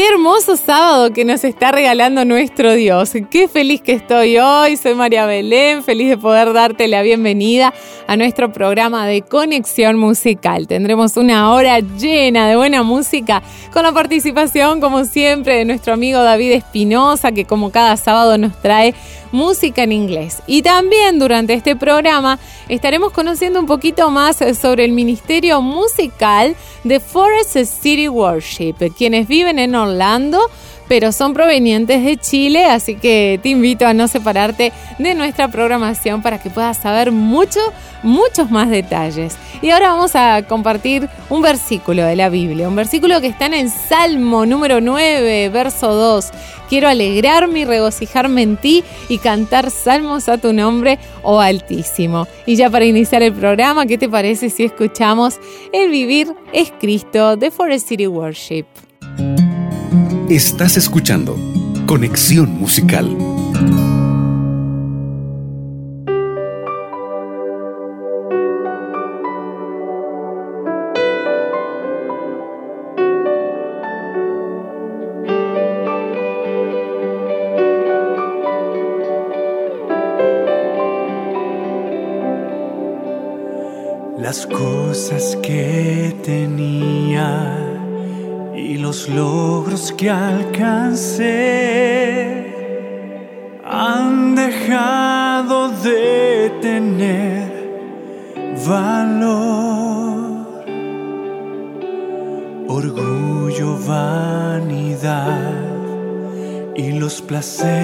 Qué hermoso sábado que nos está regalando nuestro Dios. Qué feliz que estoy hoy. Soy María Belén, feliz de poder darte la bienvenida a nuestro programa de conexión musical. Tendremos una hora llena de buena música con la participación, como siempre, de nuestro amigo David Espinosa, que como cada sábado nos trae música en inglés. Y también durante este programa estaremos conociendo un poquito más sobre el ministerio musical de Forest City Worship, quienes viven en Orlando pero son provenientes de Chile, así que te invito a no separarte de nuestra programación para que puedas saber mucho, muchos más detalles. Y ahora vamos a compartir un versículo de la Biblia, un versículo que está en el Salmo número 9, verso 2. Quiero alegrarme y regocijarme en ti y cantar salmos a tu nombre, oh Altísimo. Y ya para iniciar el programa, ¿qué te parece si escuchamos El vivir es Cristo de Forest City Worship? Estás escuchando Conexión Musical. Las cosas que tenía y los logros que alcancé han dejado de tener valor. Orgullo, vanidad y los placeres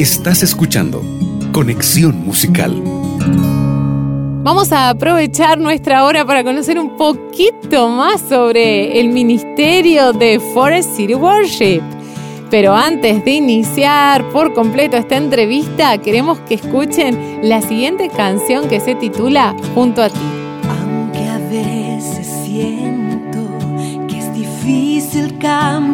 Estás escuchando Conexión Musical. Vamos a aprovechar nuestra hora para conocer un poquito más sobre el ministerio de Forest City Worship. Pero antes de iniciar por completo esta entrevista, queremos que escuchen la siguiente canción que se titula Junto a ti. Aunque a veces siento que es difícil caminar,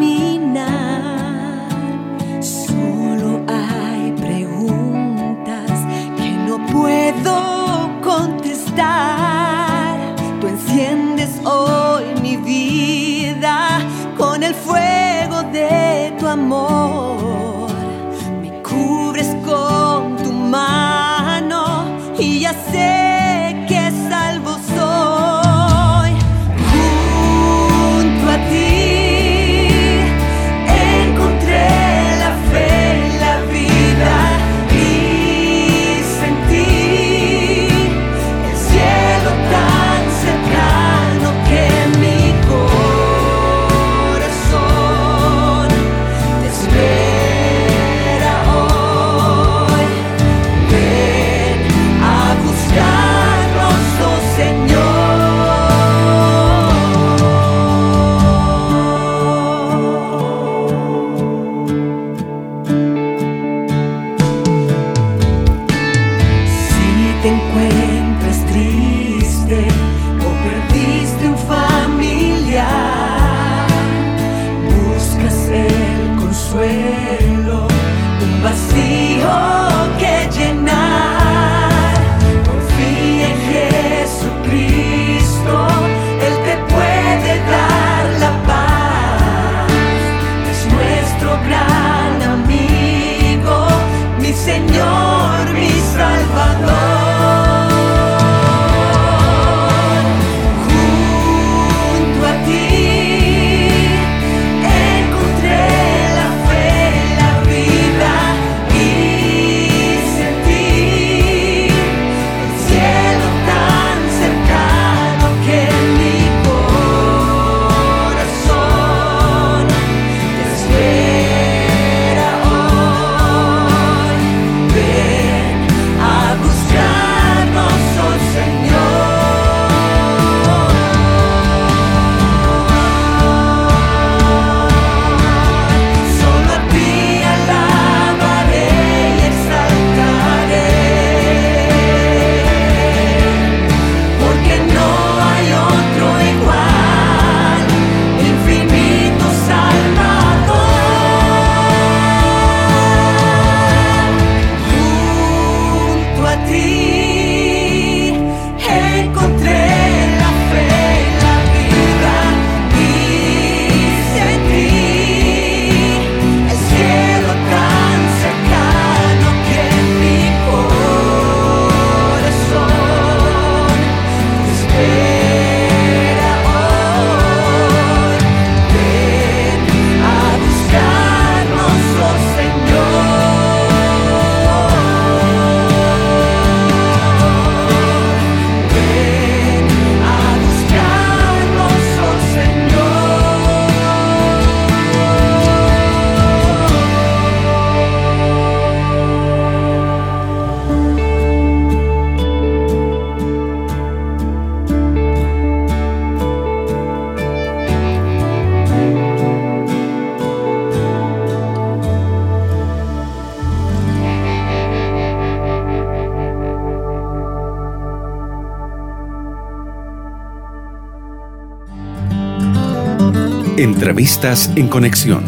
Entrevistas en conexión.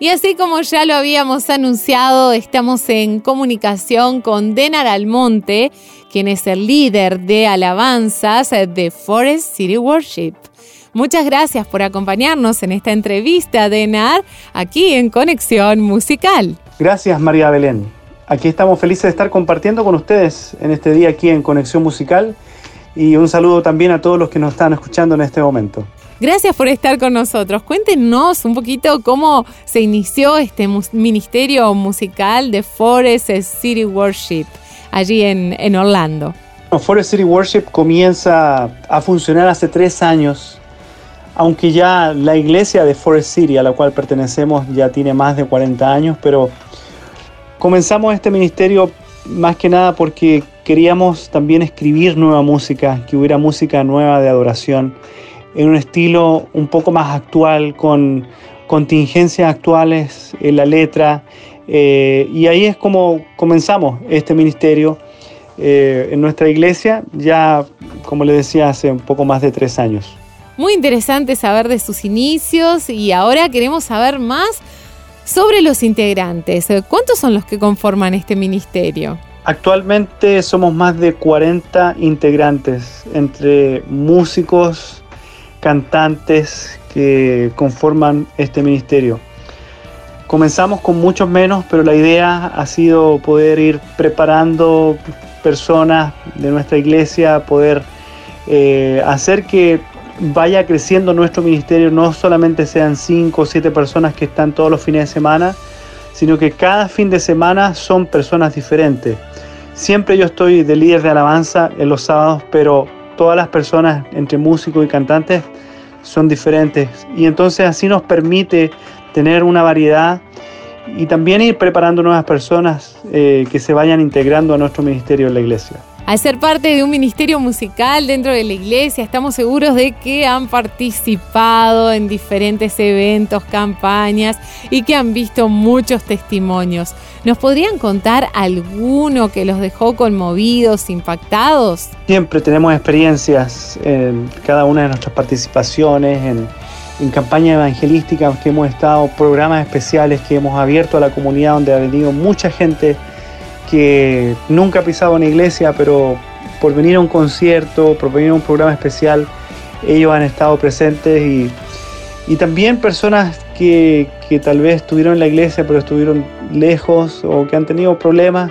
Y así como ya lo habíamos anunciado, estamos en comunicación con Denar Almonte, quien es el líder de alabanzas de Forest City Worship. Muchas gracias por acompañarnos en esta entrevista, Denar, aquí en Conexión Musical. Gracias María Belén. Aquí estamos felices de estar compartiendo con ustedes en este día aquí en Conexión Musical y un saludo también a todos los que nos están escuchando en este momento. Gracias por estar con nosotros. Cuéntenos un poquito cómo se inició este ministerio musical de Forest City Worship allí en, en Orlando. Bueno, Forest City Worship comienza a funcionar hace tres años aunque ya la iglesia de Forest City, a la cual pertenecemos, ya tiene más de 40 años, pero comenzamos este ministerio más que nada porque queríamos también escribir nueva música, que hubiera música nueva de adoración, en un estilo un poco más actual, con contingencias actuales en la letra. eh, y ahí es como comenzamos este ministerio eh, en nuestra iglesia, ya como les decía, hace un poco más de tres años. Muy interesante saber de sus inicios y ahora queremos saber más sobre los integrantes. ¿Cuántos son los que conforman este ministerio? Actualmente somos más de 40 integrantes, entre músicos, cantantes que conforman este ministerio. Comenzamos con muchos menos, pero la idea ha sido poder ir preparando personas de nuestra iglesia, poder eh, hacer que vaya creciendo nuestro ministerio, no solamente sean 5 o 7 personas que están todos los fines de semana, sino que cada fin de semana son personas diferentes. Siempre yo estoy de líder de alabanza en los sábados, pero todas las personas entre músicos y cantantes son diferentes y entonces así nos permite tener una variedad y también ir preparando nuevas personas eh, que se vayan integrando a nuestro ministerio en la iglesia. Al ser parte de un ministerio musical dentro de la iglesia, estamos seguros de que han participado en diferentes eventos, campañas y que han visto muchos testimonios. ¿Nos podrían contar alguno que los dejó conmovidos, impactados? Siempre tenemos experiencias en cada una de nuestras participaciones, en, en campañas evangelísticas que hemos estado, programas especiales que hemos abierto a la comunidad donde ha venido mucha gente que nunca ha una iglesia, pero por venir a un concierto, por venir a un programa especial, ellos han estado presentes y, y también personas que, que, tal vez estuvieron en la iglesia, pero estuvieron lejos o que han tenido problemas,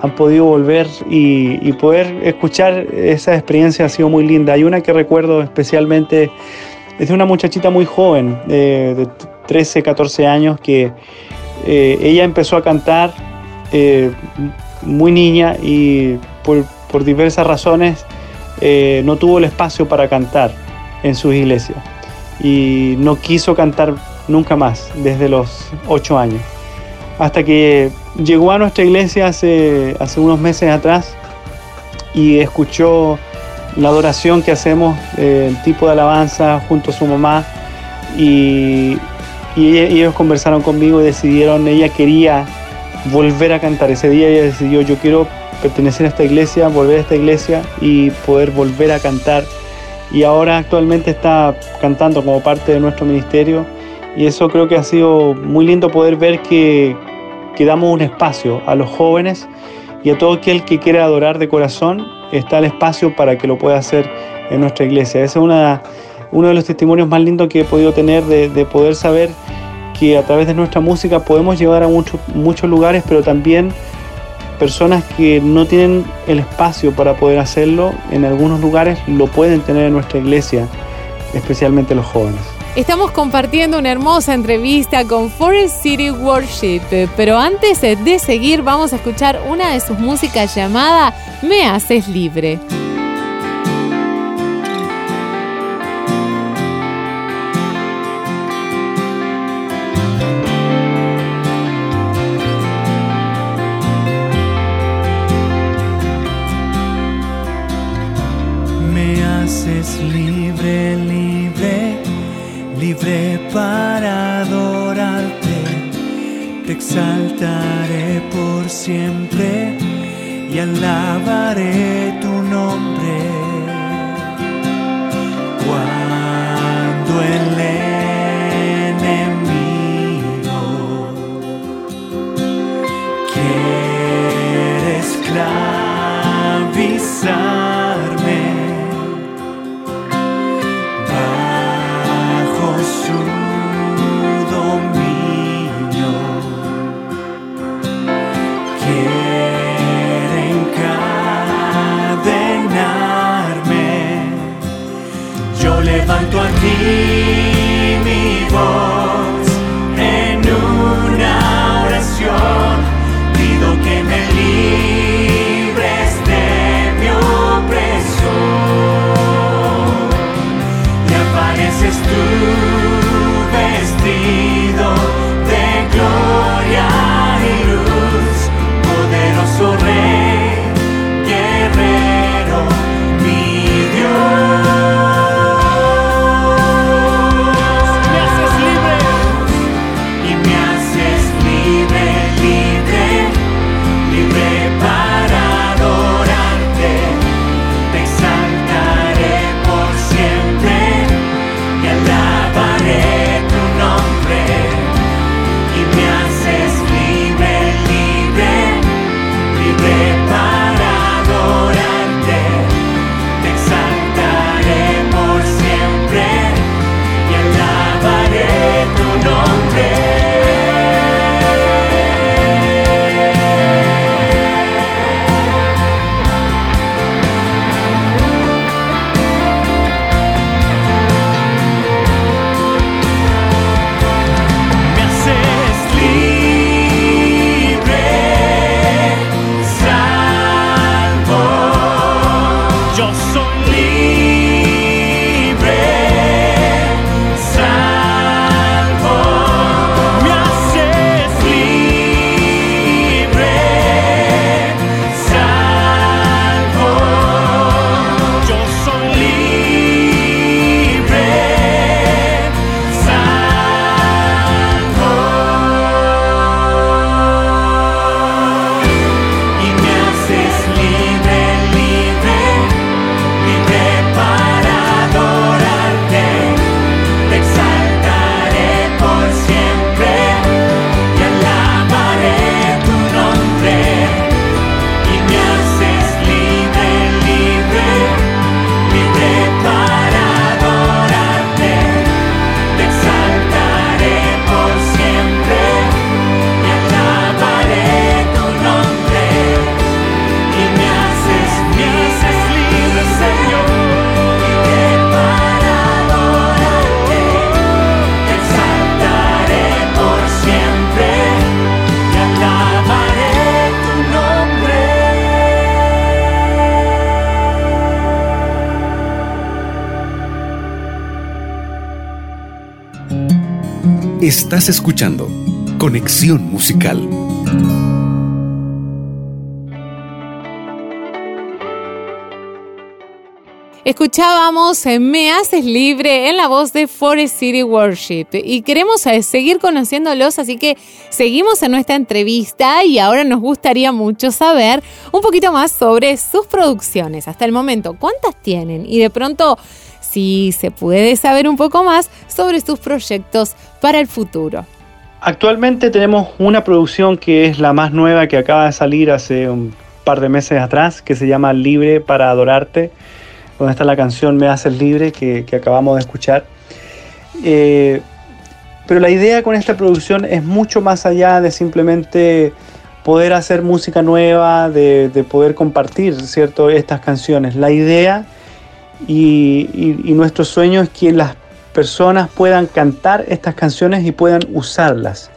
han podido volver y, y poder escuchar esa experiencia ha sido muy linda. Hay una que recuerdo especialmente, es de una muchachita muy joven, eh, de 13, 14 años, que eh, ella empezó a cantar eh, muy niña y por, por diversas razones eh, no tuvo el espacio para cantar en sus iglesias y no quiso cantar nunca más desde los ocho años. Hasta que llegó a nuestra iglesia hace, hace unos meses atrás y escuchó la adoración que hacemos, eh, el tipo de alabanza junto a su mamá y, y ellos conversaron conmigo y decidieron, ella quería volver a cantar. Ese día ella decidió, yo quiero pertenecer a esta iglesia, volver a esta iglesia y poder volver a cantar. Y ahora actualmente está cantando como parte de nuestro ministerio. Y eso creo que ha sido muy lindo poder ver que, que damos un espacio a los jóvenes y a todo aquel que quiera adorar de corazón. Está el espacio para que lo pueda hacer en nuestra iglesia. Ese es uno de los testimonios más lindos que he podido tener de poder saber que a través de nuestra música podemos llegar a muchos lugares, pero también personas que no tienen el espacio para poder hacerlo, en algunos lugares lo pueden tener en nuestra iglesia, especialmente los jóvenes. Estamos compartiendo una hermosa entrevista con Forest City Worship, pero antes de seguir vamos a escuchar una de sus músicas llamada Me haces libre. Haces libre, libre, libre para adorarte. Te exaltaré por siempre y alabaré tu nombre. Estás escuchando Conexión Musical. Escuchábamos eh, Me Haces Libre en la voz de Forest City Worship y queremos eh, seguir conociéndolos, así que seguimos en nuestra entrevista y ahora nos gustaría mucho saber un poquito más sobre sus producciones. Hasta el momento, ¿cuántas tienen? Y de pronto, si se puede saber un poco más sobre sus proyectos para el futuro. Actualmente tenemos una producción que es la más nueva que acaba de salir hace un par de meses atrás, que se llama Libre para Adorarte donde está la canción Me Haces Libre que, que acabamos de escuchar. Eh, pero la idea con esta producción es mucho más allá de simplemente poder hacer música nueva, de, de poder compartir ¿cierto? estas canciones. La idea y, y, y nuestro sueño es que las personas puedan cantar estas canciones y puedan usarlas.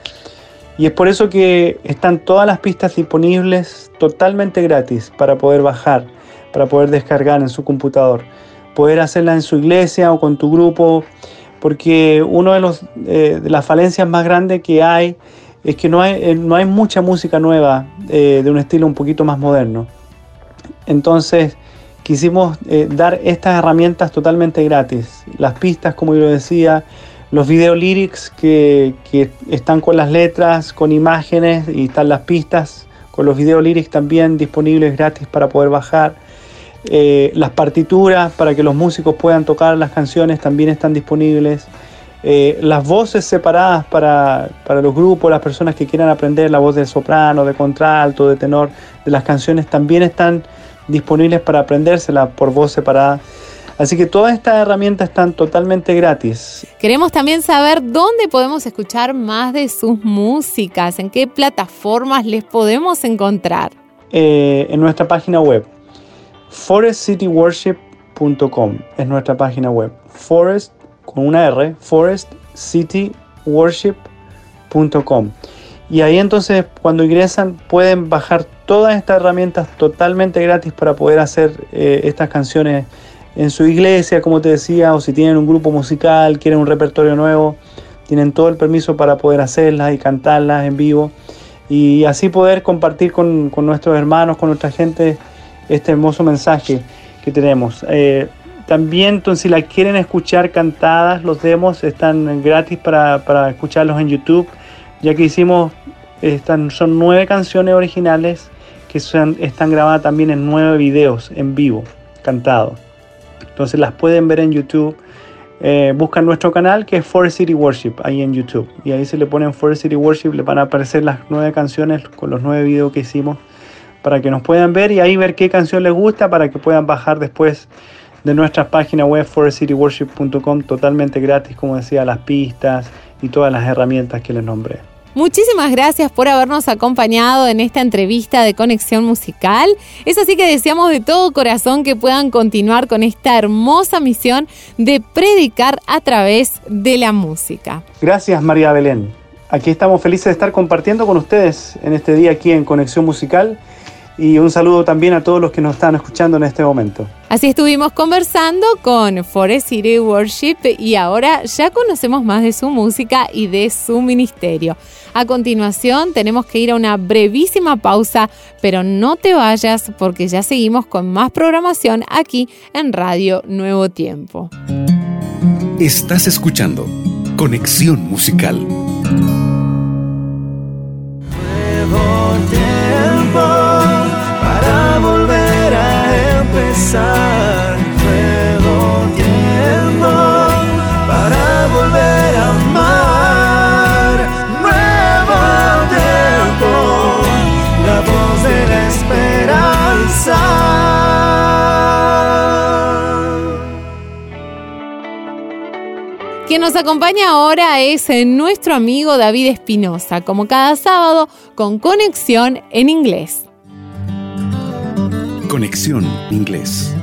Y es por eso que están todas las pistas disponibles totalmente gratis para poder bajar para poder descargar en su computador. Poder hacerla en su iglesia o con tu grupo, porque una de, los, eh, de las falencias más grandes que hay es que no hay, eh, no hay mucha música nueva eh, de un estilo un poquito más moderno. Entonces quisimos eh, dar estas herramientas totalmente gratis. Las pistas, como yo decía, los video lyrics que, que, están con las letras, con imágenes y están las pistas, con los video lyrics también disponibles gratis para poder bajar eh, las partituras para que los músicos puedan tocar las canciones también están disponibles. Eh, las voces separadas para, para, los grupos, las personas que quieran aprender la voz de soprano, de contralto, de tenor, de las canciones también están disponibles para aprendérselas por voz separada. Así que todas estas herramientas están totalmente gratis. Queremos también saber dónde podemos escuchar más de sus músicas, en qué plataformas les podemos encontrar. Eh, en nuestra página web forestcityworship.com es nuestra página web. Forest con una R, forestcityworship.com. Y ahí entonces cuando ingresan pueden bajar todas estas herramientas totalmente gratis para poder hacer eh, estas canciones en su iglesia, como te decía, o si tienen un grupo musical, quieren un repertorio nuevo, tienen todo el permiso para poder hacerlas y cantarlas en vivo y así poder compartir con, con nuestros hermanos, con nuestra gente este hermoso mensaje que tenemos. Eh, también, entonces, si la quieren escuchar cantadas, los demos están gratis para, para escucharlos en YouTube, ya que hicimos, están, son nueve canciones originales que están grabadas también en nueve videos en vivo, cantados. Entonces las pueden ver en YouTube. Eh, buscan nuestro canal que es Forest City Worship ahí en YouTube. Y ahí se le ponen Forest City Worship, le van a aparecer las nueve canciones con los nueve videos que hicimos para que nos puedan ver y ahí ver qué canción les gusta para que puedan bajar después de nuestra página web forestcityworship.com totalmente gratis, como decía, las pistas y todas las herramientas que les nombré. Muchísimas gracias por habernos acompañado en esta entrevista de Conexión Musical. Es así que deseamos de todo corazón que puedan continuar con esta hermosa misión de predicar a través de la música. Gracias María Belén. Aquí estamos felices de estar compartiendo con ustedes en este día aquí en Conexión Musical y un saludo también a todos los que nos están escuchando en este momento. Así estuvimos conversando con Forest City Worship y ahora ya conocemos más de su música y de su ministerio. A continuación tenemos que ir a una brevísima pausa, pero no te vayas porque ya seguimos con más programación aquí en Radio Nuevo Tiempo. Estás escuchando Conexión Musical. Tiempo para volver a amar. Nuevo tiempo, la voz de la esperanza. Quien nos acompaña ahora es eh, nuestro amigo David Espinosa, como cada sábado, con conexión en inglés. Conexión Inglés.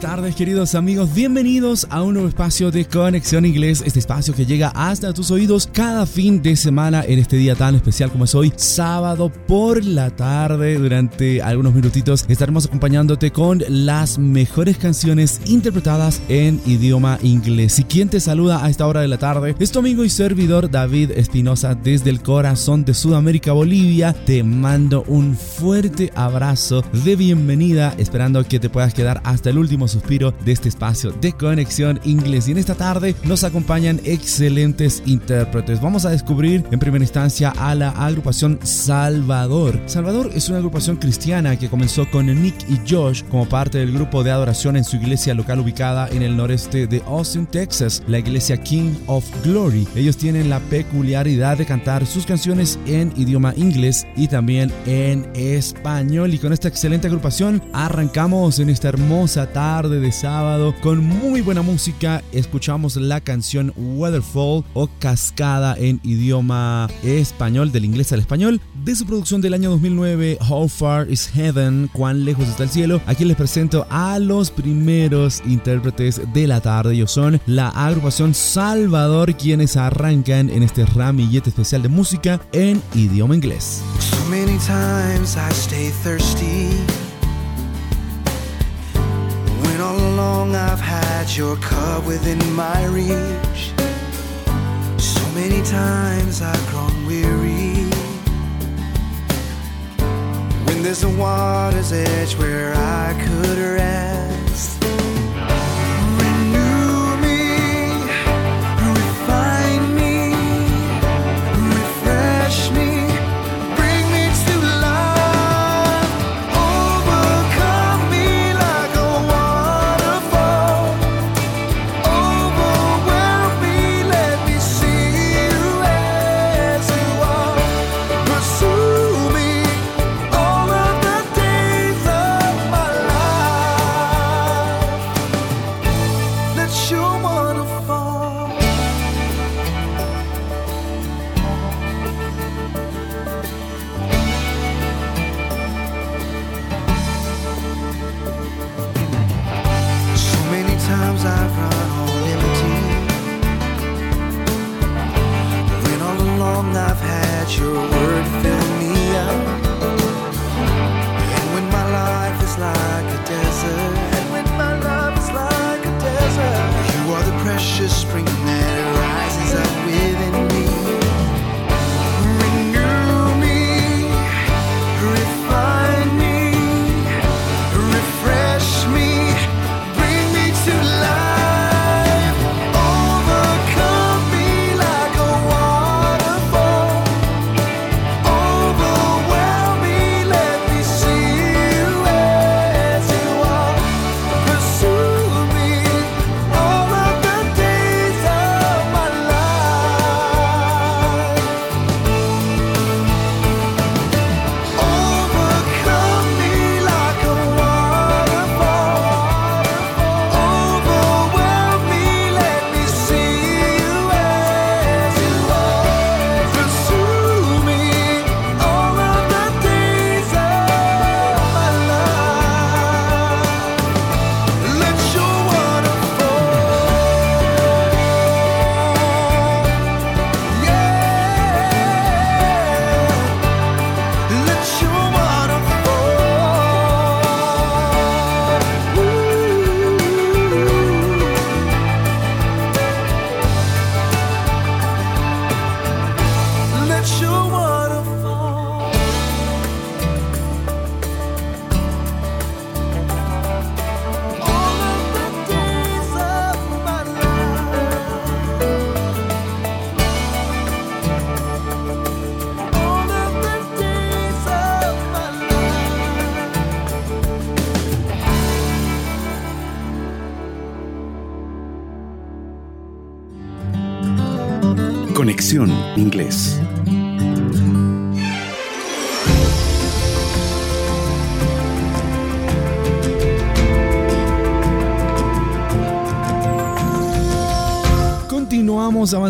Buenas tardes queridos amigos, bienvenidos a un nuevo espacio de Conexión Inglés, este espacio que llega hasta tus oídos cada fin de semana en este día tan especial como es hoy, sábado por la tarde. Durante algunos minutitos estaremos acompañándote con las mejores canciones interpretadas en idioma inglés. Y quien te saluda a esta hora de la tarde es tu amigo y servidor David Espinosa desde el corazón de Sudamérica, Bolivia. Te mando un fuerte abrazo de bienvenida, esperando que te puedas quedar hasta el último suspiro de este espacio de conexión inglés. Y en esta tarde nos acompañan excelentes intérpretes. Vamos a descubrir en primera instancia a la agrupación Salvador. Salvador es una agrupación cristiana que comenzó con Nick y Josh como parte del grupo de adoración en su iglesia local ubicada en el noreste de Austin, Texas, la iglesia King of Glory. Ellos tienen la peculiaridad de cantar sus canciones en idioma inglés y también en español. Y con esta excelente agrupación arrancamos en esta hermosa tarde de sábado con muy buena música. Escuchamos la canción Weatherfall o Cascada en idioma español, del inglés al español, de su producción del año 2009, How Far is Heaven, cuán lejos está el cielo. Aquí les presento a los primeros intérpretes de la tarde. Ellos son la agrupación Salvador, quienes arrancan en este ramillete especial de música en idioma inglés. So many times I stay thirsty. All along I've had your cup within my reach. So many times I've grown weary. When there's a water's edge where I could rest.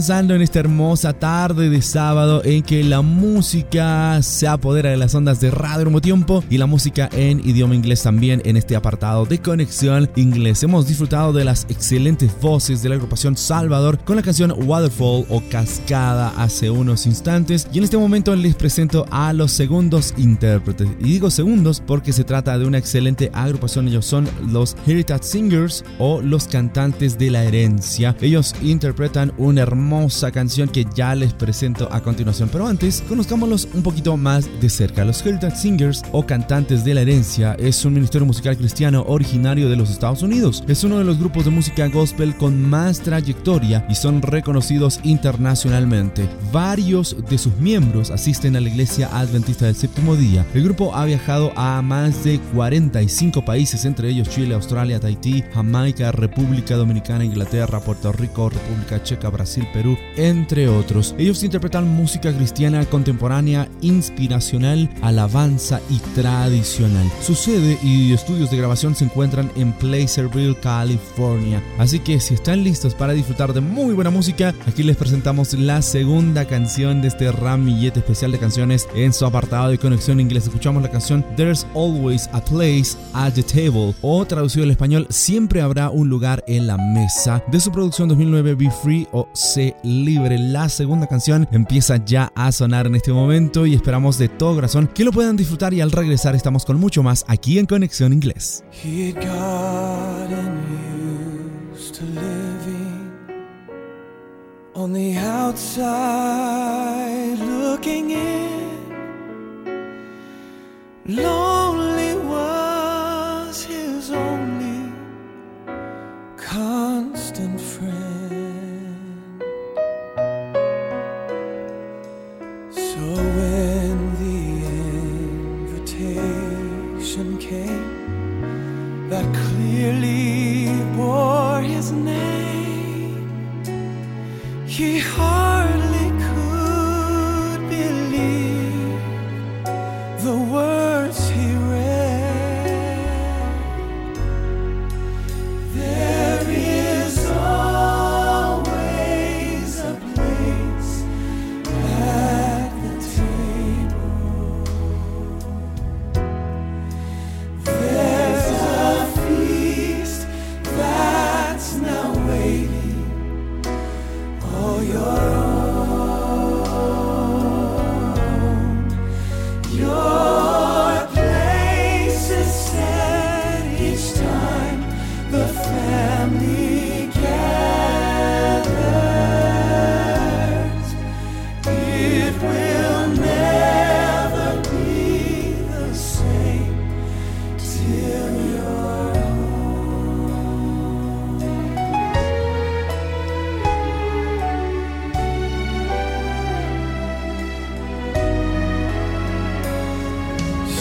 Avanzando en esta hermosa tarde de sábado en que la música se apodera de las ondas de radio al tiempo y la música en idioma inglés también en este apartado de conexión inglés. Hemos disfrutado de las excelentes voces de la agrupación Salvador con la canción Waterfall o Cascada hace unos instantes y en este momento les presento a los segundos intérpretes. Y digo segundos porque se trata de una excelente agrupación. Ellos son los Heritage Singers o los cantantes de la herencia. Ellos interpretan una hermosa canción que ya les presento a continuación. Pero antes, conozcámoslos un poquito más de cerca. Los Heritage Singers o Cantantes de la Herencia es un ministerio musical cristiano originario de los Estados Unidos. Es uno de los grupos de música gospel con más trayectoria y son reconocidos internacionalmente. Varios de sus miembros asisten a la iglesia adventista del séptimo día. El grupo ha viajado a más de 45 países, entre ellos Chile, Australia, Tahití, Jamaica, República Dominicana, Inglaterra, Puerto Rico, República Checa, Brasil, Perú, entre otros. Ellos interpretan música cristiana contemporánea, inspiracional, alabanza y tradicional. Su sede y estudios de grabación se encuentran en Placerville, California. Así que si están listos para disfrutar de muy buena música, aquí les presentamos la segunda canción de este ramillete especial de canciones en su apartado de conexión inglés. Escuchamos la canción There's Always a Place at the Table o traducido al español Siempre habrá un lugar en la mesa de su producción 2009 Be Free o Libre. La segunda canción empieza ya a sonar en este momento y esperamos de todo corazón que lo puedan disfrutar y al regresar estamos con mucho más aquí en Conexión Inglés. On the outside looking in. Lonely was his only constant friend. Clearly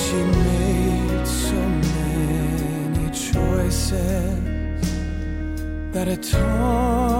She made so many choices that had torn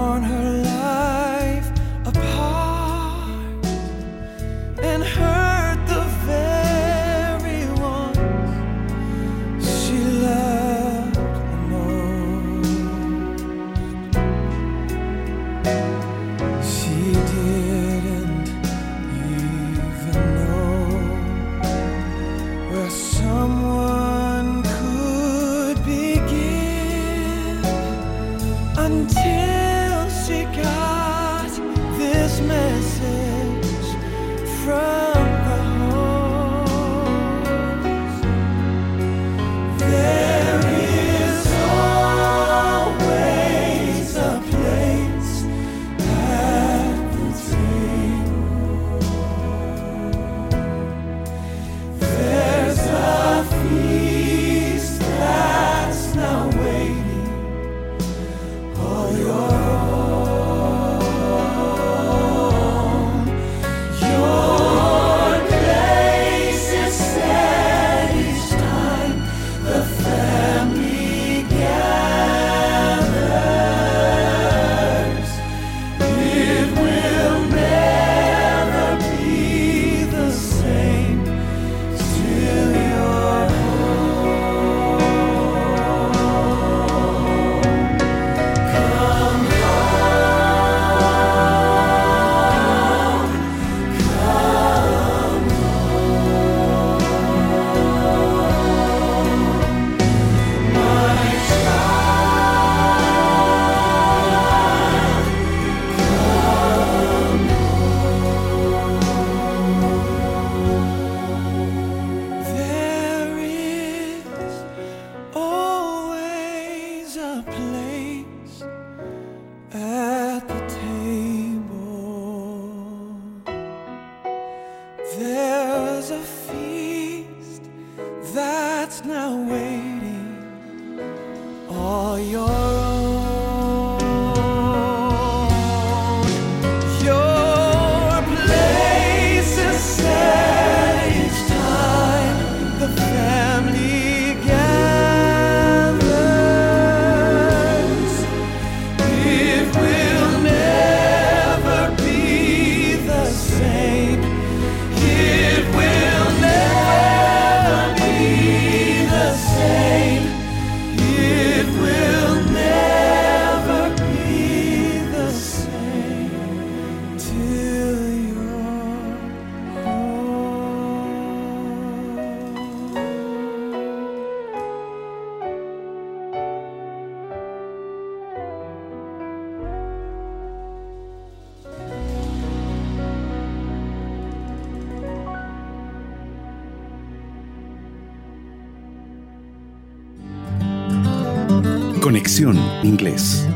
Conexión Inglés.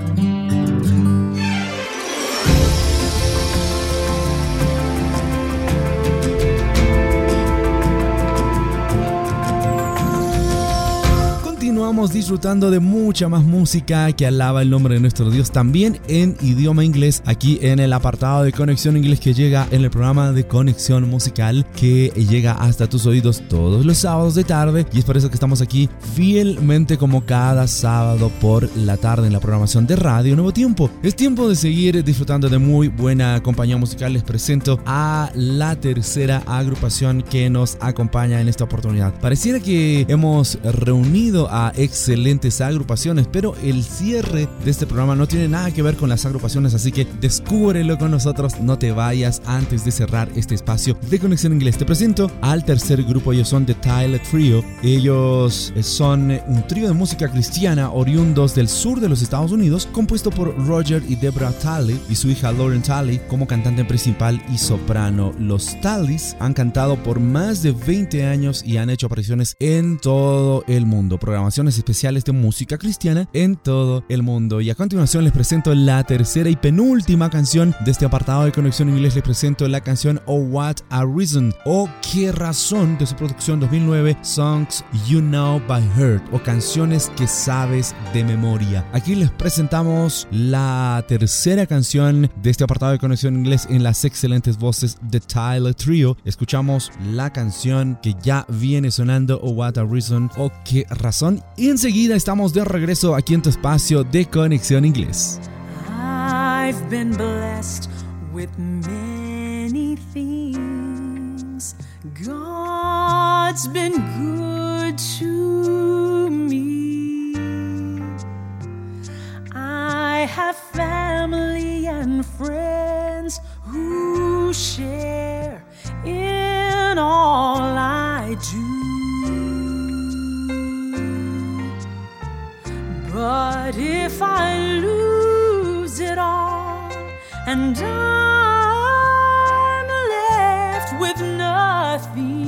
Continuamos disfrutando de mucha más música que alaba el nombre de nuestro Dios también en idioma inglés aquí en el apartado de Conexión Inglés que llega en el programa de Conexión Musical que llega hasta tus oídos todos los sábados de tarde y es por eso que estamos aquí fielmente como cada sábado por la tarde en la programación de Radio Nuevo Tiempo. Es tiempo de seguir disfrutando de muy buena compañía musical. Les presento a la tercera agrupación que nos acompaña en esta oportunidad. Pareciera que hemos reunido a excelentes agrupaciones, pero el cierre de este programa no tiene nada que ver con las agrupaciones, así que descúbrelo con nosotros, no te vayas antes de cerrar este espacio de conexión inglés. Te presento al tercer grupo, ellos son The Tyler Trio. Ellos son un trío de música cristiana oriundos del sur de los Estados Unidos, compuesto por Roger y Deborah Talley y su hija Lauren Talley como cantante principal y soprano. Los Talleys han cantado por más de 20 años y han hecho apariciones en todo el mundo, programaciones especiales de música cristiana en todo el mundo. Y a continuación les presento la tercera y penúltima canción de este apartado de Conexión Inglés. Les presento la canción Oh What a Reason o Qué Razón de su producción 2009 Songs You Know by Heart o canciones que sabes de memoria. Aquí les presentamos la tercera canción de este apartado de Conexión Inglés en las excelentes voces de Tyler Trio. Escuchamos la canción que ya viene sonando Oh What a Reason o Qué Razón y enseguida estamos de regreso aquí en tu espacio de Conexión Inglés. I've been blessed with many things. God's been good to me. I have family and friends who share in all I do. But if I lose it all and I'm left with nothing,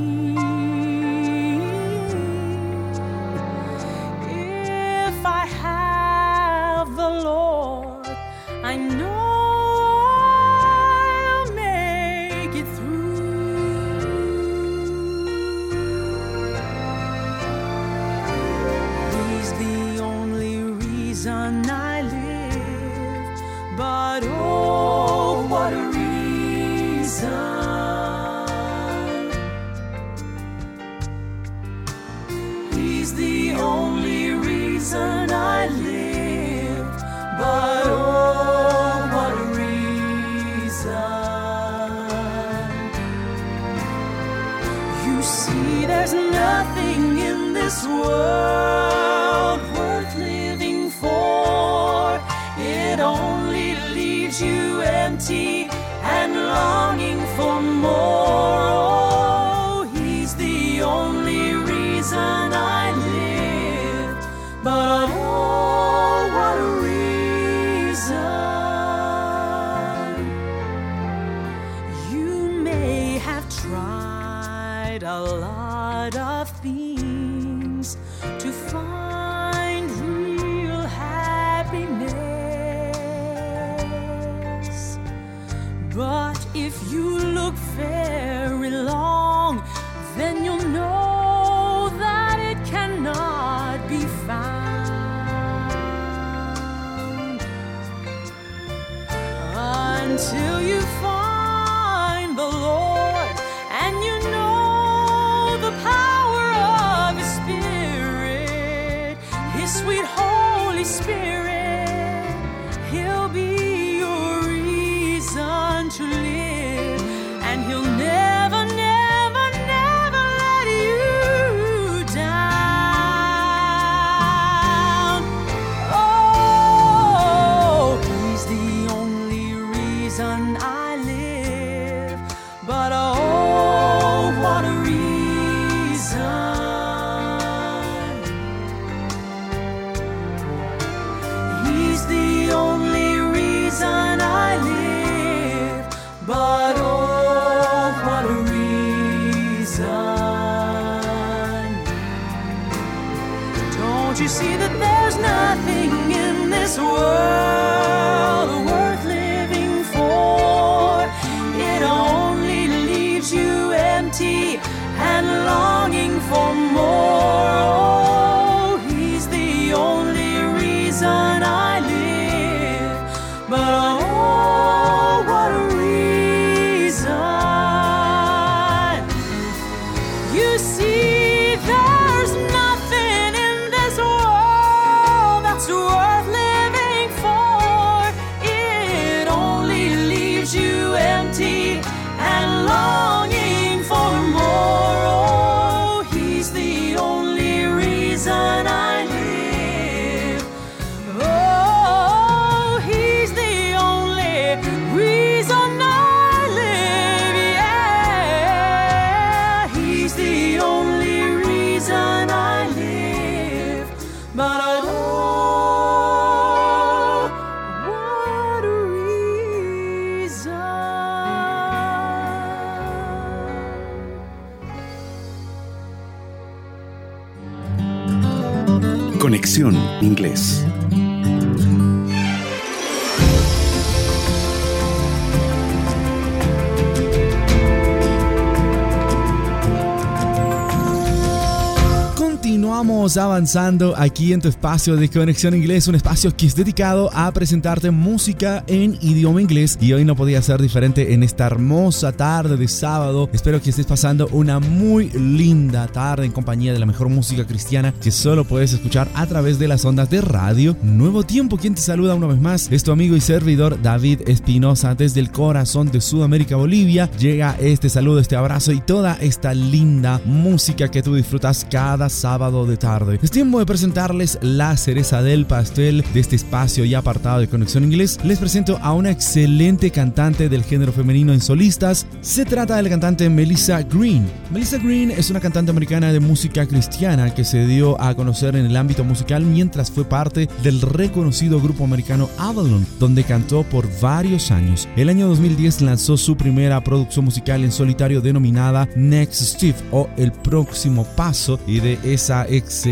sweet Holy Spirit. He'll be your reason to live, and He'll never, Avanzando aquí en tu espacio de Conexión Inglés, un espacio que es dedicado a presentarte música en idioma inglés y hoy no podía ser diferente en esta hermosa tarde de sábado. Espero que estés pasando una muy linda tarde en compañía de la mejor música cristiana que solo puedes escuchar a través de las ondas de radio. Nuevo tiempo, quien te saluda una vez más es tu amigo y servidor David Espinosa desde el corazón de Sudamérica, Bolivia. Llega este saludo, este abrazo y toda esta linda música que tú disfrutas cada sábado de tarde. Es tiempo de presentarles la cereza del pastel de este espacio ya apartado de Conexión Inglés. Les presento a una excelente cantante del género femenino en solistas. Se trata de la cantante Melissa Green. Melissa Green es una cantante americana de música cristiana que se dio a conocer en el ámbito musical mientras fue parte del reconocido grupo americano Avalon, donde cantó por varios años. El año 2010 lanzó su primera producción musical en solitario denominada Next Step o El Próximo Paso y de esa excelente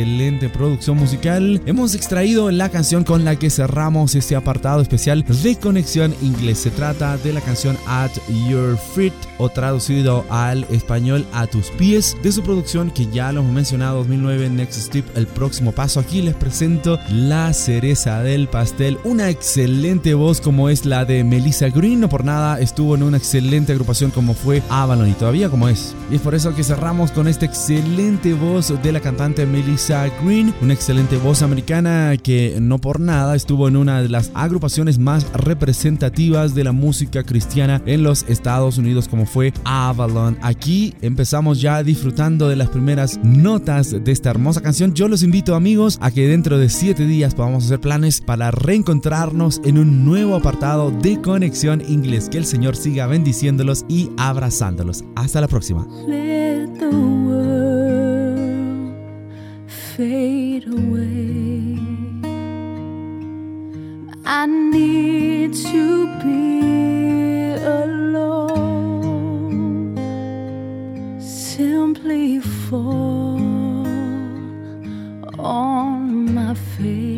producción musical hemos extraído la canción con la que cerramos este apartado especial de Conexión Inglés. Se trata de la canción At Your Feet o traducido al español A tus pies de su producción que ya lo hemos mencionado 2009 Next Step El Próximo Paso. Aquí les presento la cereza del pastel, una excelente voz como es la de Melissa Green. No por nada estuvo en una excelente agrupación como fue Avalon y todavía como es. Y es por eso que cerramos con esta excelente voz de la cantante Melissa Green, una excelente voz americana que no por nada estuvo en una de las agrupaciones más representativas de la música cristiana en los Estados Unidos como fue Avalon. Aquí empezamos ya disfrutando de las primeras notas de esta hermosa canción. Yo los invito amigos a que dentro de 7 días podamos hacer planes para reencontrarnos en un nuevo apartado de Conexión Inglés. Que el Señor siga bendiciéndolos y abrazándolos. Hasta la próxima. Fade away. I need to be alone. Simply fall on my face.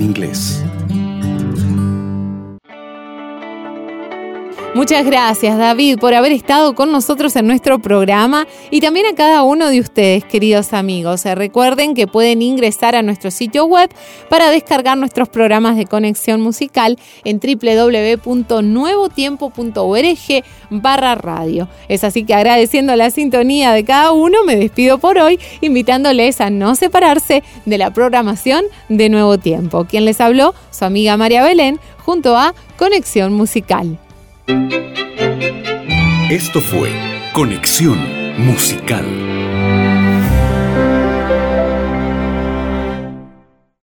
Inglés. Muchas gracias David por haber estado con nosotros en nuestro programa y también a cada uno de ustedes, queridos amigos. Eh, Recuerden que pueden ingresar a nuestro sitio web para descargar nuestros programas de conexión musical en www.nuevotiempo.org barra radio. Es así que agradeciendo la sintonía de cada uno, me despido por hoy, invitándoles a no separarse de la programación de Nuevo Tiempo. Quien les habló, su amiga María Belén, junto a Conexión Musical. Esto fue Conexión Musical.